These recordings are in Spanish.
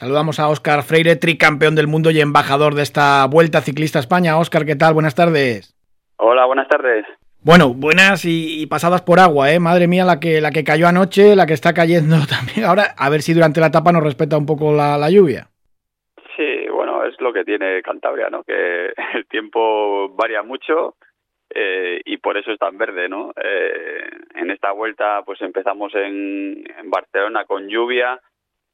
Saludamos a Óscar Freire, tricampeón del mundo y embajador de esta Vuelta Ciclista España. Óscar, ¿qué tal? Buenas tardes. Hola, buenas tardes. Bueno, buenas y, pasadas por agua, ¿eh? Madre mía, la que, la que cayó anoche, la que está cayendo también ahora. A ver si durante la etapa nos respeta un poco la, lluvia. Sí, bueno, es lo que tiene Cantabria, ¿no? Que el tiempo varía mucho eh, y por eso es tan verde, ¿no? Eh, en esta vuelta, pues empezamos en, en Barcelona con lluvia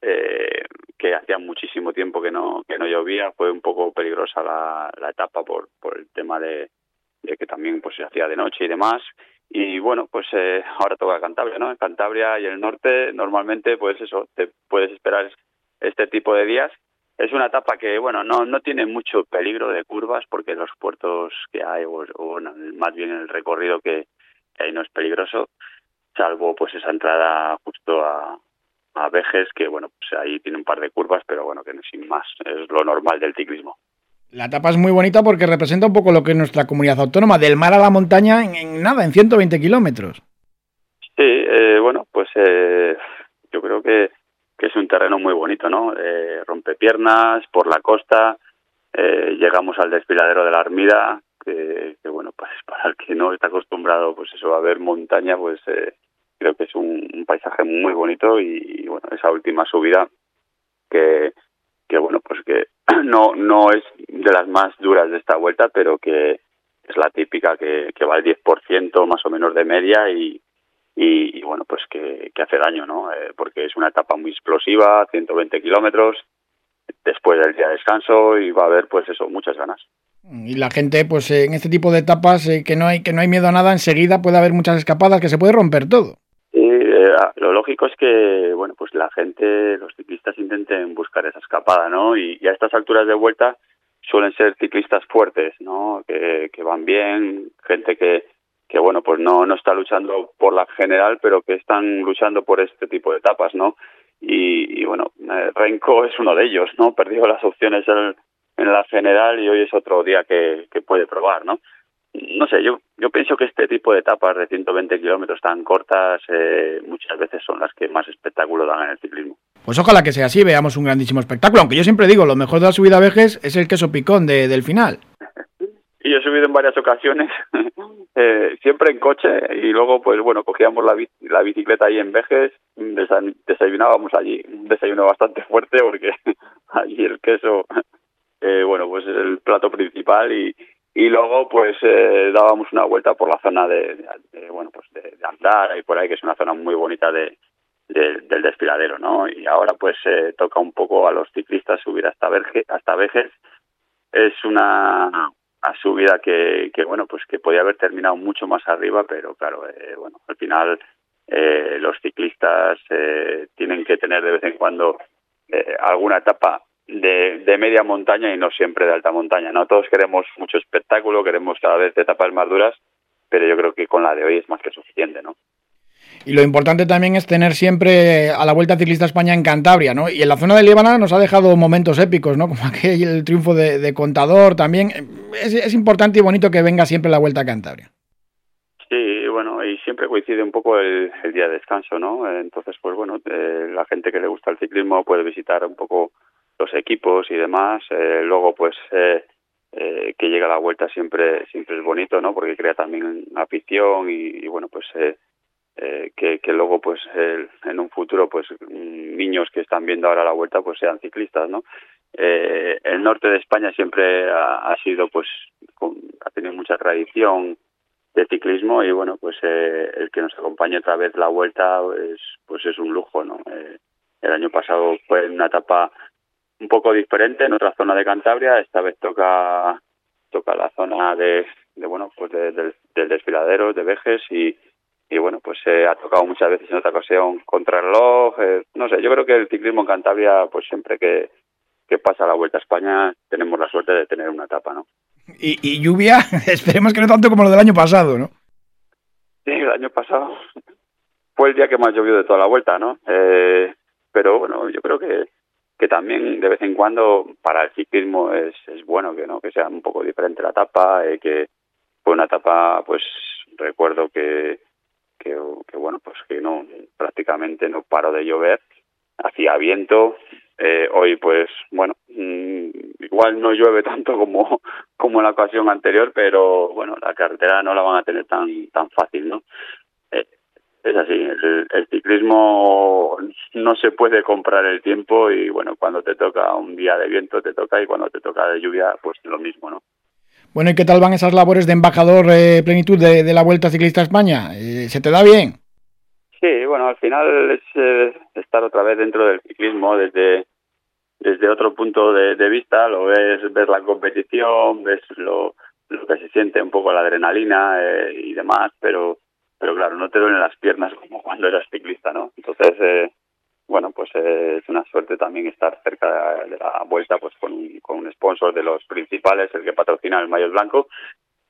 eh, que hacía muchísimo tiempo que no que no llovía fue un poco peligrosa la, la etapa por por el tema de, de, que también pues se hacía de noche y demás. Y bueno pues eh, ahora toca Cantabria no en Cantabria y el norte normalmente pues eso te puedes esperar este tipo de días. Es una etapa que bueno no no tiene mucho peligro de curvas porque los puertos que hay o, o más bien el recorrido que ahí no es peligroso salvo pues esa entrada justo a, a Vejes, que bueno, pues ahí tiene un par de curvas, pero bueno, que no sin más, es lo normal del ciclismo. La etapa es muy bonita porque representa un poco lo que es nuestra comunidad autónoma, del mar a la montaña en, nada, en 120 kilómetros. Sí, eh, bueno, pues eh, yo creo que, que, es un terreno muy bonito, ¿no? Eh, piernas por la costa, eh, llegamos al desfiladero de la Armida, que, que, bueno, pues para el que no está acostumbrado, pues eso, a ver montaña, pues eh, creo que es un, paisaje muy bonito y, bueno esa última subida que que bueno pues que no no es de las más duras de esta vuelta pero que es la típica que, que va al 10% más o menos de media y, y, bueno pues que, hace daño no eh, porque es una etapa muy explosiva 120 kilómetros después del día de descanso y va a haber pues eso muchas ganas. Y la gente pues en este tipo de etapas eh, que no hay que no hay miedo a nada enseguida puede haber muchas escapadas que se puede romper todo lo lógico es que, bueno, pues la gente, los ciclistas intenten buscar esa escapada, ¿no? Y, a estas alturas de vuelta suelen ser ciclistas fuertes, ¿no? Que, que van bien, gente que, que bueno, pues no, no está luchando por la general, pero que están luchando por este tipo de etapas, ¿no? Y, y bueno, eh, Renko es uno de ellos, ¿no? Perdió las opciones en, en la general y hoy es otro día que, que puede probar, ¿no? No sé, yo, yo pienso que este tipo de etapas de 120 kilómetros tan cortas eh, muchas veces son las que más espectáculo dan en el ciclismo. Pues ojalá que sea así, veamos un grandísimo espectáculo, aunque yo siempre digo, lo mejor de la subida a Vejes es el queso picón de, del final. y yo he subido en varias ocasiones, eh, siempre en coche, y luego, pues bueno, cogíamos la, la bicicleta ahí en Vejes, desayunábamos allí, un desayuno bastante fuerte, porque allí el queso, eh, bueno, pues es el plato principal y y luego pues eh, dábamos una vuelta por la zona de, bueno pues de, andar y por ahí que es una zona muy bonita de, del desfiladero no y ahora pues eh, toca un poco a los ciclistas subir hasta Verge, hasta Vejes es una, subida que, que bueno pues que podía haber terminado mucho más arriba pero claro eh, bueno al final eh, los ciclistas eh, tienen que tener de vez en cuando alguna etapa de, de, media montaña y no siempre de alta montaña. No todos queremos mucho espectáculo, queremos cada vez etapas más duras, pero yo creo que con la de hoy es más que suficiente, ¿no? Y lo importante también es tener siempre a la Vuelta Ciclista España en Cantabria, ¿no? Y en la zona de Líbana nos ha dejado momentos épicos, ¿no? Como aquel el triunfo de, Contador también. Es, es, importante y bonito que venga siempre la Vuelta a Cantabria. Sí, bueno, y siempre coincide un poco el, el día de descanso, ¿no? Entonces, pues bueno, eh, la gente que le gusta el ciclismo puede visitar un poco los equipos y demás. Eh, luego, pues, eh, eh, que llega la vuelta siempre siempre es bonito, ¿no? Porque crea también afición y, bueno, pues eh, eh, que, que luego, pues, en un futuro, pues, niños que están viendo ahora la vuelta, pues, sean ciclistas, ¿no? Eh, el norte de España siempre ha, sido, pues, con, ha tenido mucha tradición de ciclismo y bueno, pues el que nos acompañe otra vez la vuelta, es, pues es un lujo, ¿no? El año pasado fue una etapa un poco diferente en otra zona de Cantabria. Esta vez toca toca la zona de, de bueno pues de, del desfiladero de Vejes y, y bueno pues se ha tocado muchas veces en otra ocasión contra el reloj. Eh, no sé, yo creo que el ciclismo en Cantabria pues siempre que, que pasa la Vuelta a España tenemos la suerte de tener una etapa, ¿no? Y, y lluvia, esperemos que no tanto como lo del año pasado, ¿no? Sí, el año pasado fue el día que más llovió de toda la vuelta, ¿no? Eh, pero bueno, yo creo que que también de vez en cuando para el ciclismo es, es bueno que no que sea un poco diferente la etapa eh, que fue una etapa pues recuerdo que, que bueno pues que no prácticamente no paró de llover hacía viento Eh, hoy, pues, bueno, mm, igual no llueve tanto como, como en la ocasión anterior, pero bueno, la carretera no la van a tener tan, tan fácil, ¿no? Es así, el, el, ciclismo no se puede comprar el tiempo y bueno, cuando te toca un día de viento te toca y cuando te toca de lluvia, pues lo mismo, ¿no? Bueno, ¿y qué tal van esas labores de embajador eh, plenitud de, de, la Vuelta Ciclista a España? Eh, ¿Se te da bien? Sí, bueno, al final es eh, estar otra vez dentro del ciclismo desde desde otro punto de, de vista, lo ves, ves la competición, ves lo, lo que se siente un poco la adrenalina eh, y demás, pero pero claro, no te duelen las piernas como cuando eras ciclista, ¿no? Entonces, eh, bueno, pues eh, es una suerte también estar cerca de la vuelta pues con un, con un sponsor de los principales, el que patrocina el mayor blanco,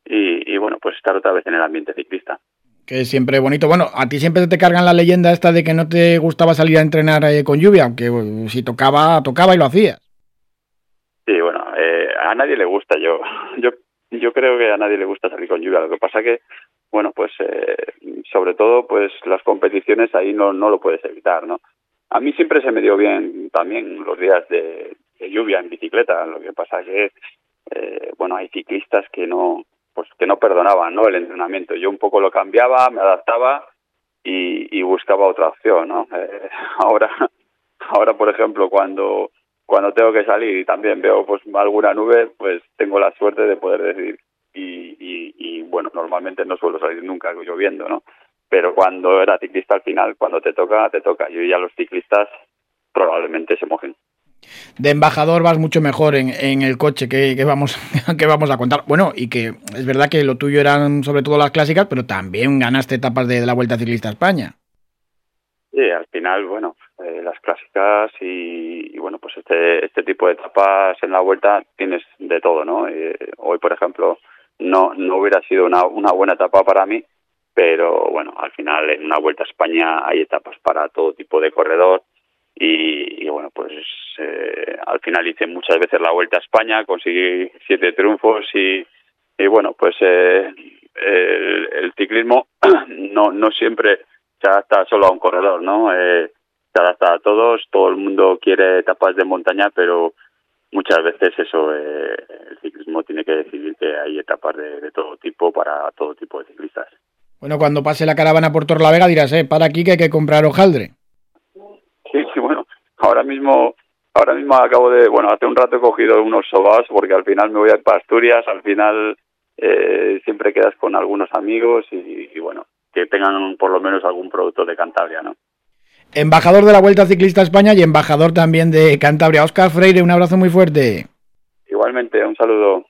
y, y bueno, pues estar otra vez en el ambiente ciclista que es siempre bonito. Bueno, a ti siempre te cargan la leyenda esta de que no te gustaba salir a entrenar eh, con lluvia, aunque bueno, si tocaba, tocaba y lo hacías. Sí, bueno, eh, a nadie le gusta. Yo, yo, yo creo que a nadie le gusta salir con lluvia. Lo que pasa que, bueno, pues eh, sobre todo, pues las competiciones ahí no, no lo puedes evitar, ¿no? A mí siempre se me dio bien también los días de, lluvia en bicicleta. Lo que pasa que, eh, bueno, hay ciclistas que no pues que no perdonaban ¿no? el entrenamiento. Yo un poco lo cambiaba, me adaptaba y, buscaba otra opción. ¿no? Eh, ahora, ahora, por ejemplo, cuando, cuando tengo que salir y también veo pues alguna nube, pues tengo la suerte de poder y bueno, normalmente no suelo salir nunca lloviendo, ¿no? Pero cuando era ciclista al final, cuando te toca, te toca. Yo ya los ciclistas probablemente se mojen de embajador vas mucho mejor en, en el coche que, que, vamos, que vamos a contar. Bueno, y que es verdad que lo tuyo eran sobre todo las clásicas, pero también ganaste etapas de, de la Vuelta Ciclista a España. Sí, al final, bueno, eh, las clásicas y, y, bueno, pues este, este tipo de etapas en la Vuelta tienes de todo, ¿no? Eh, hoy, por ejemplo, hubiera sido una, una buena etapa para mí, pero bueno, al final en una Vuelta a España hay etapas para todo tipo de corredor y, y bueno, pues eh, al final hice muchas veces la Vuelta a España, conseguí siete triunfos y, y bueno, pues eh, el, el, ciclismo no, no siempre se adapta solo a un corredor, ¿no? Eh, se adapta a todos, todo el mundo quiere etapas de montaña, pero muchas veces eso, eh, el ciclismo tiene que decidir hay etapas de, de todo tipo para todo tipo de ciclistas. Bueno, cuando pase la caravana por Torlavega dirás, eh, para aquí que hay que comprar hojaldre. Sí, sí, bueno, ahora mismo ahora mismo acabo de, bueno, hace un rato he cogido unos sobaos porque al final me voy a ir para Asturias, al final eh, siempre quedas con algunos amigos y, y, bueno, que tengan por lo menos algún producto de Cantabria, ¿no? Embajador de la Vuelta Ciclista a España y embajador también de Cantabria. Oscar Freire, un abrazo muy fuerte. Igualmente, un saludo.